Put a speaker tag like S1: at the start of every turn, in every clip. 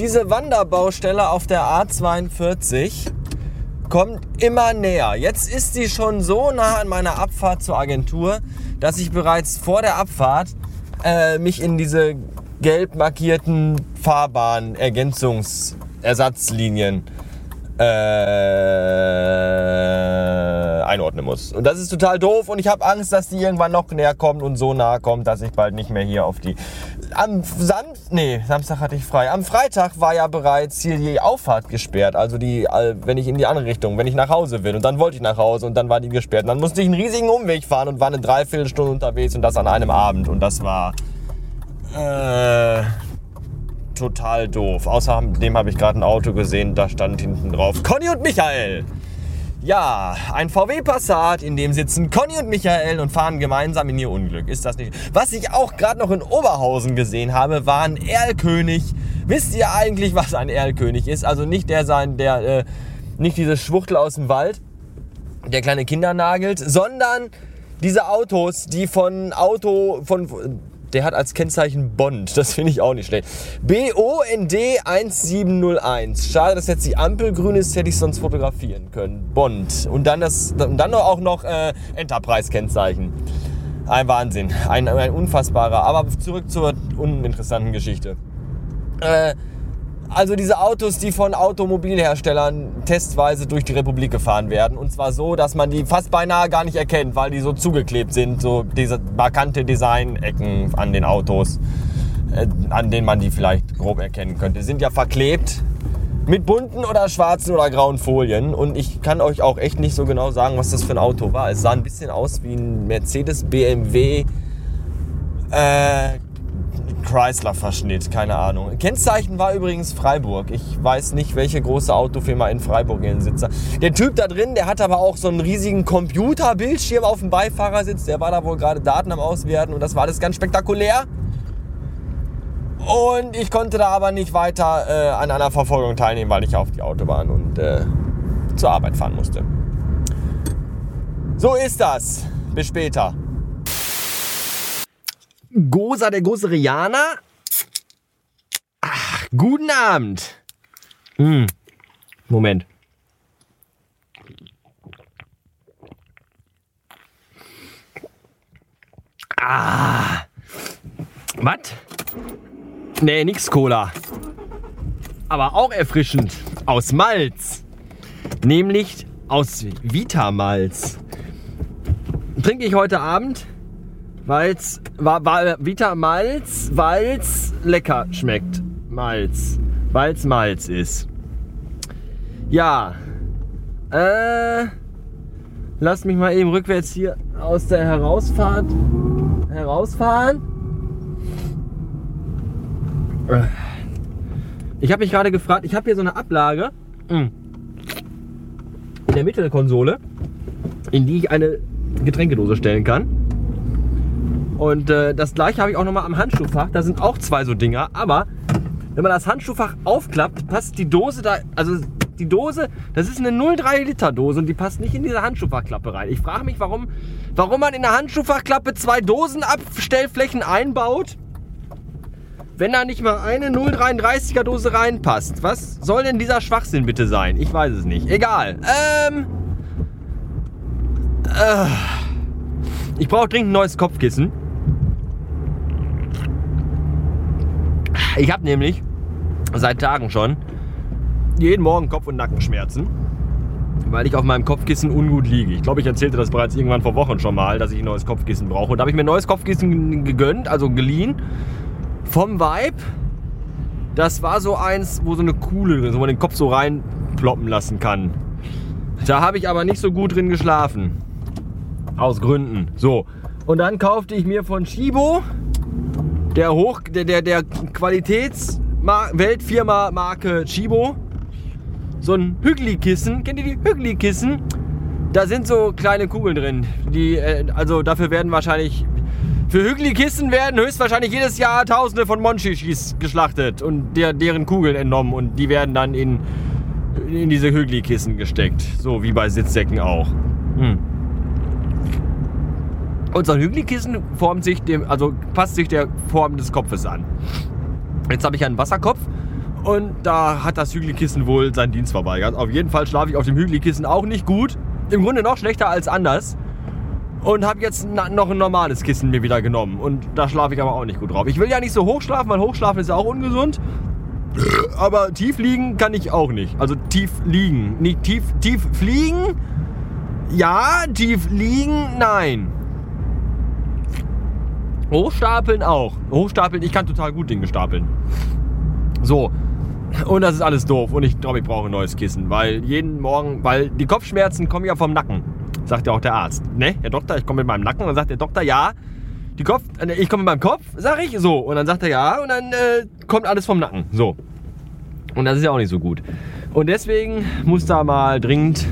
S1: Diese Wanderbaustelle auf der A42 kommt immer näher. Jetzt ist sie schon so nah an meiner Abfahrt zur Agentur, dass ich bereits vor der Abfahrt äh, mich in diese gelb markierten Fahrbahn-Ergänzungsersatzlinien äh, einordnen muss. Und das ist total doof und ich habe Angst, dass die irgendwann noch näher kommen und so nah kommt, dass ich bald nicht mehr hier auf die... Am Sam nee, Samstag hatte ich frei. Am Freitag war ja bereits hier die Auffahrt gesperrt, also die, äh, wenn ich in die andere Richtung, wenn ich nach Hause will. Und dann wollte ich nach Hause und dann war die gesperrt. Und dann musste ich einen riesigen Umweg fahren und war eine Dreiviertelstunde unterwegs und das an einem Abend. Und das war... Äh, total doof. Außerdem habe ich gerade ein Auto gesehen, da stand hinten drauf Conny und Michael. Ja, ein VW Passat, in dem sitzen Conny und Michael und fahren gemeinsam in ihr Unglück. Ist das nicht? Was ich auch gerade noch in Oberhausen gesehen habe, war ein Erlkönig. Wisst ihr eigentlich, was ein Erlkönig ist? Also nicht der sein, der äh, nicht diese Schwuchtel aus dem Wald, der kleine Kinder nagelt, sondern diese Autos, die von Auto von der hat als Kennzeichen Bond. Das finde ich auch nicht schlecht. BOND 1701. Schade, dass jetzt die Ampel grün ist, hätte ich sonst fotografieren können. Bond. Und dann, das, dann auch noch äh, Enterprise-Kennzeichen. Ein Wahnsinn. Ein, ein unfassbarer. Aber zurück zur uninteressanten Geschichte. Äh, also diese Autos, die von Automobilherstellern testweise durch die Republik gefahren werden. Und zwar so, dass man die fast beinahe gar nicht erkennt, weil die so zugeklebt sind. So diese markante Design-Ecken an den Autos, äh, an denen man die vielleicht grob erkennen könnte. Sind ja verklebt mit bunten oder schwarzen oder grauen Folien. Und ich kann euch auch echt nicht so genau sagen, was das für ein Auto war. Es sah ein bisschen aus wie ein Mercedes BMW. Äh, Chrysler-Verschnitt, keine Ahnung. Kennzeichen war übrigens Freiburg. Ich weiß nicht, welche große Autofirma in Freiburg ihren Sitz hat. Der Typ da drin, der hat aber auch so einen riesigen Computerbildschirm auf dem Beifahrersitz. Der war da wohl gerade Daten am Auswerten und das war alles ganz spektakulär. Und ich konnte da aber nicht weiter äh, an einer Verfolgung teilnehmen, weil ich auf die Autobahn und äh, zur Arbeit fahren musste. So ist das. Bis später. Gosa, der Goserianer. Ach, guten Abend. Hm. Moment. Ah. Was? Nee, nix Cola. Aber auch erfrischend. Aus Malz. Nämlich aus Vitamalz. Trinke ich heute Abend Weil's war, war Vita Malz, weil's lecker schmeckt. Malz. Weil's Malz ist. Ja. Äh. Lass mich mal eben rückwärts hier aus der Herausfahrt herausfahren. Ich habe mich gerade gefragt, ich habe hier so eine Ablage hm, in der Mittelkonsole, in die ich eine Getränkedose stellen kann. Und äh, das gleiche habe ich auch nochmal am Handschuhfach. Da sind auch zwei so Dinger. Aber wenn man das Handschuhfach aufklappt, passt die Dose da, also die Dose, das ist eine 0,3 Liter Dose und die passt nicht in diese Handschuhfachklappe rein. Ich frage mich, warum, warum man in der Handschuhfachklappe zwei Dosenabstellflächen einbaut, wenn da nicht mal eine 0,33er Dose reinpasst. Was soll denn dieser Schwachsinn bitte sein? Ich weiß es nicht. Egal. Ähm. Äh, ich brauche dringend ein neues Kopfkissen. Ich habe nämlich seit Tagen schon jeden Morgen Kopf- und Nackenschmerzen, weil ich auf meinem Kopfkissen ungut liege. Ich glaube, ich erzählte das bereits irgendwann vor Wochen schon mal, dass ich ein neues Kopfkissen brauche. Und da habe ich mir ein neues Kopfkissen gegönnt, also geliehen, vom Vibe. Das war so eins, wo so eine Kuhle wo man den Kopf so reinploppen lassen kann. Da habe ich aber nicht so gut drin geschlafen. Aus Gründen. So. Und dann kaufte ich mir von Shibo der Hoch, der, der, der Qualitäts-Weltfirma Marke Chibo so ein Hügli-Kissen. Kennt ihr die Hügli-Kissen? Da sind so kleine Kugeln drin. Die, äh, also dafür werden wahrscheinlich. Für Hügli-Kissen werden höchstwahrscheinlich jedes Jahr Tausende von Monchichis geschlachtet und der, deren Kugeln entnommen und die werden dann in, in diese Hügli-Kissen gesteckt. So wie bei Sitzsäcken auch. Hm. Unser Hügli-Kissen formt sich dem, also passt sich der Form des Kopfes an. Jetzt habe ich einen Wasserkopf Und da hat das Hügelkissen wohl seinen Dienst verweigert. Auf jeden Fall schlafe ich auf dem Hügelkissen auch nicht gut. Im Grunde noch schlechter als anders. Und habe jetzt noch ein normales Kissen mir wieder genommen. Und da schlafe ich aber auch nicht gut drauf. Ich will ja nicht so hoch schlafen, weil hochschlafen ist ja auch ungesund. Aber tief liegen kann ich auch nicht. Also tief liegen. Nicht tief, tief fliegen? Ja, tief liegen? Nein. Hochstapeln auch. Hochstapeln, ich kann total gut Dinge stapeln. So. Und das ist alles doof. Und ich glaube, ich brauche ein neues Kissen. Weil jeden Morgen, weil die Kopfschmerzen kommen ja vom Nacken. Sagt ja auch der Arzt. Ne, Herr Doktor, ich komme mit meinem Nacken. Und dann sagt der Doktor, ja. Die Kopf, äh, ich komme mit meinem Kopf, sag ich. So. Und dann sagt er ja. Und dann äh, kommt alles vom Nacken. So. Und das ist ja auch nicht so gut. Und deswegen muss da mal dringend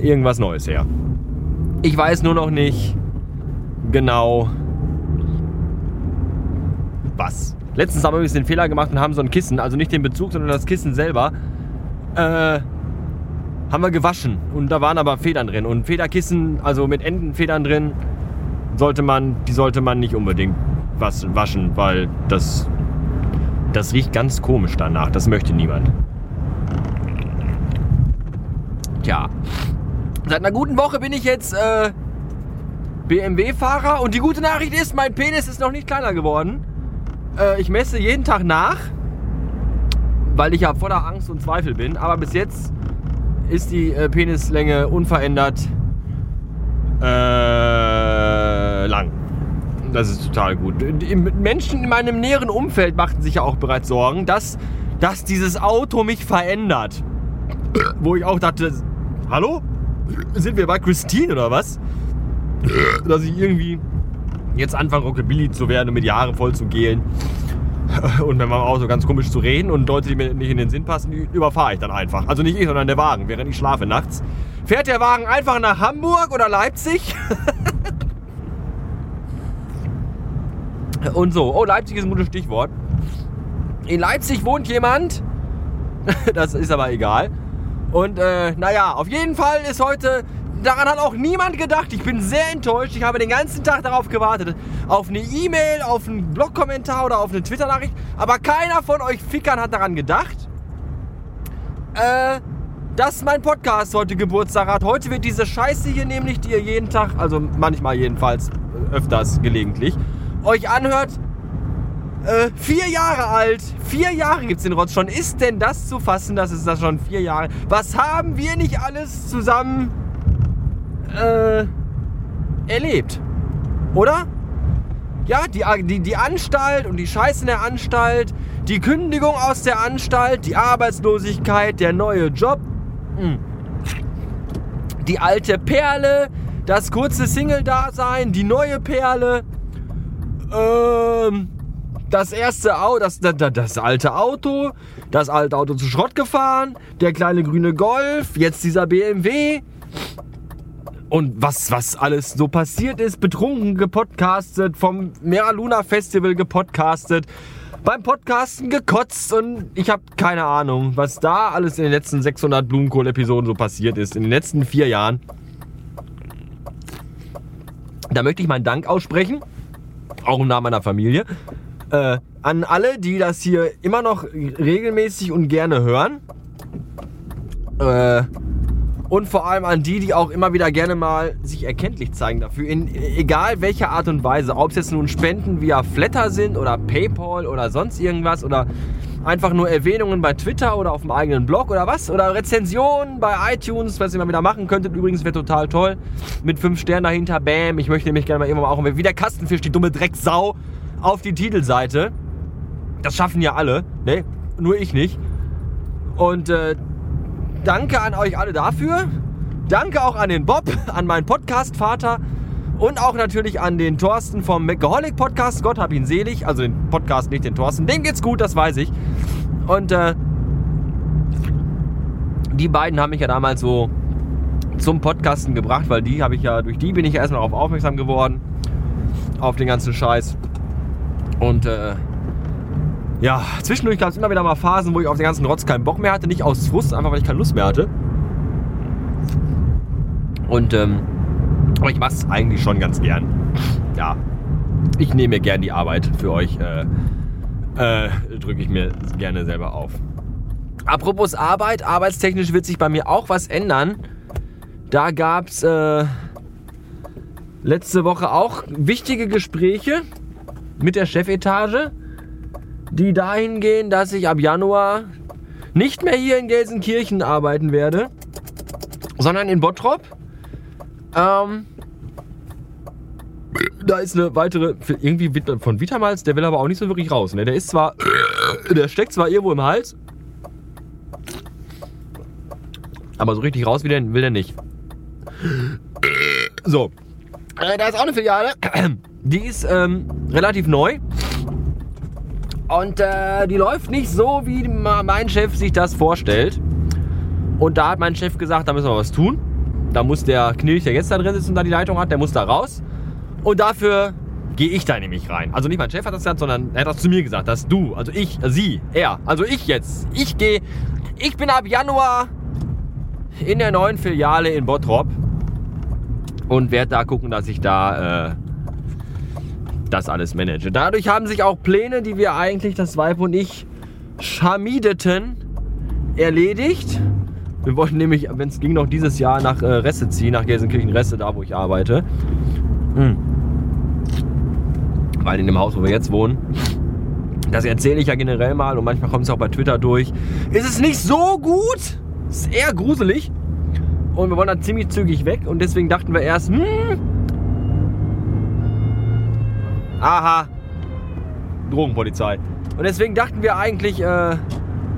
S1: irgendwas Neues her. Ich weiß nur noch nicht genau was. Letztens haben wir übrigens den Fehler gemacht und haben so ein Kissen, also nicht den Bezug, sondern das Kissen selber, äh, haben wir gewaschen. Und da waren aber Federn drin. Und Federkissen, also mit Entenfedern drin, sollte man, die sollte man nicht unbedingt was waschen, weil das, das riecht ganz komisch danach. Das möchte niemand. Tja. Seit einer guten Woche bin ich jetzt äh, BMW-Fahrer und die gute Nachricht ist, mein Penis ist noch nicht kleiner geworden. Äh, ich messe jeden Tag nach, weil ich ja voller Angst und Zweifel bin. Aber bis jetzt ist die äh, Penislänge unverändert äh, lang. Das ist total gut. Die Menschen in meinem näheren Umfeld machten sich ja auch bereits Sorgen, dass, dass dieses Auto mich verändert. Wo ich auch dachte, hallo? Sind wir bei Christine oder was? Dass ich irgendwie jetzt anfange, Rockabilly zu werden und mir die Haare voll zu gehen. Und wenn man auch so ganz komisch zu reden und Leute, die mir nicht in den Sinn passen, überfahre ich dann einfach. Also nicht ich, sondern der Wagen, während ich schlafe nachts. Fährt der Wagen einfach nach Hamburg oder Leipzig? und so. Oh, Leipzig ist ein gutes Stichwort. In Leipzig wohnt jemand. das ist aber egal. Und äh, naja, auf jeden Fall ist heute daran hat auch niemand gedacht. Ich bin sehr enttäuscht. Ich habe den ganzen Tag darauf gewartet. Auf eine E-Mail, auf einen Blog-Kommentar oder auf eine Twitter-Nachricht. Aber keiner von euch Fickern hat daran gedacht, äh, dass mein Podcast heute Geburtstag hat. Heute wird diese Scheiße hier nämlich, die ihr jeden Tag, also manchmal jedenfalls, öfters gelegentlich, euch anhört. Äh, vier Jahre alt. Vier Jahre gibt es den Rotz schon. Ist denn das zu fassen, dass es das schon vier Jahre... Was haben wir nicht alles zusammen äh, erlebt. Oder? Ja, die, die, die Anstalt und die Scheiße in der Anstalt, die Kündigung aus der Anstalt, die Arbeitslosigkeit, der neue Job, hm. die alte Perle, das kurze Single-Dasein, die neue Perle, ähm, das erste Auto, das, das, das alte Auto, das alte Auto zu Schrott gefahren, der kleine grüne Golf, jetzt dieser BMW und was, was alles so passiert ist, betrunken gepodcastet, vom Mera Luna Festival gepodcastet, beim Podcasten gekotzt und ich habe keine Ahnung, was da alles in den letzten 600 Blumenkohl-Episoden so passiert ist, in den letzten vier Jahren. Da möchte ich meinen Dank aussprechen, auch im Namen meiner Familie, äh, an alle, die das hier immer noch regelmäßig und gerne hören. Äh, und vor allem an die, die auch immer wieder gerne mal sich erkenntlich zeigen dafür, in egal welcher Art und Weise, ob es jetzt nun Spenden via Flatter sind oder PayPal oder sonst irgendwas oder einfach nur Erwähnungen bei Twitter oder auf dem eigenen Blog oder was oder Rezensionen bei iTunes, was ihr mal wieder machen könntet. Übrigens wäre total toll mit fünf Sternen dahinter. Bam, ich möchte nämlich gerne mal irgendwann auch wie der Kastenfisch, die dumme Drecksau auf die Titelseite. Das schaffen ja alle, ne? Nur ich nicht. Und äh, Danke an euch alle dafür. Danke auch an den Bob, an meinen Podcast-Vater und auch natürlich an den Thorsten vom Macaholic Podcast. Gott hab ihn selig. Also den Podcast, nicht den Thorsten. Dem geht's gut, das weiß ich. Und äh, die beiden haben mich ja damals so zum Podcasten gebracht, weil die habe ich ja, durch die bin ich ja erstmal darauf aufmerksam geworden. Auf den ganzen Scheiß. Und äh, ja, zwischendurch gab es immer wieder mal Phasen, wo ich auf den ganzen Rotz keinen Bock mehr hatte. Nicht aus Frust, einfach weil ich keine Lust mehr hatte. Und, ähm, aber ich mache es eigentlich schon ganz gern. Ja, ich nehme mir gern die Arbeit für euch äh, äh, drücke ich mir gerne selber auf. Apropos Arbeit, arbeitstechnisch wird sich bei mir auch was ändern. Da gab es äh, letzte Woche auch wichtige Gespräche mit der Chefetage, die dahin gehen, dass ich ab Januar nicht mehr hier in Gelsenkirchen arbeiten werde, sondern in Bottrop. Ähm, da ist eine weitere, irgendwie von Vitamals, der will aber auch nicht so wirklich raus. Ne? Der ist zwar, der steckt zwar irgendwo im Hals, aber so richtig raus will der, nicht. So, äh, da ist auch eine Filiale, die ist ähm, relativ neu. Und äh, die läuft nicht so, wie mein Chef sich das vorstellt. Und da hat mein Chef gesagt, da müssen wir was tun. Da muss der Knilch, der jetzt da drin sitzt und da die Leitung hat, der muss da raus. Und dafür gehe ich da nämlich rein. Also nicht mein Chef hat das gesagt, sondern er hat das zu mir gesagt, dass du, also ich, sie, er, also ich jetzt, ich gehe, ich bin ab Januar in der neuen Filiale in Bottrop und werde da gucken, dass ich da äh, das alles manage. Dadurch haben sich auch Pläne, die wir eigentlich, das Weib und ich, schmiedeten, erledigt. Wir wollten nämlich, wenn es ging, noch dieses Jahr nach äh, Resse ziehen, nach Gelsenkirchen-Resse, da wo ich arbeite. Hm. Weil in dem Haus, wo wir jetzt wohnen, das erzähle ich ja generell mal und manchmal kommt es auch bei Twitter durch, ist es nicht so gut. Ist eher gruselig. Und wir wollen dann ziemlich zügig weg und deswegen dachten wir erst, hm, aha, Drogenpolizei. Und deswegen dachten wir eigentlich, äh,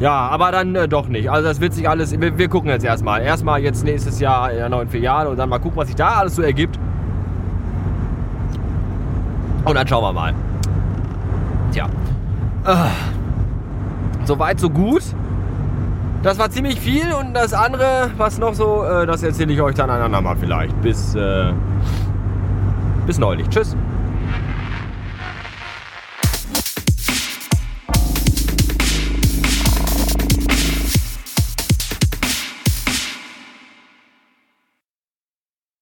S1: ja, aber dann äh, doch nicht. Also das wird sich alles, wir, wir gucken jetzt erstmal. Erstmal jetzt nächstes Jahr in der neuen Filiale und dann mal gucken, was sich da alles so ergibt. Und dann schauen wir mal. Tja. Äh, Soweit, so gut. Das war ziemlich viel und das andere, was noch so, äh, das erzähle ich euch dann einander mal vielleicht. Bis, äh, bis neulich. Tschüss.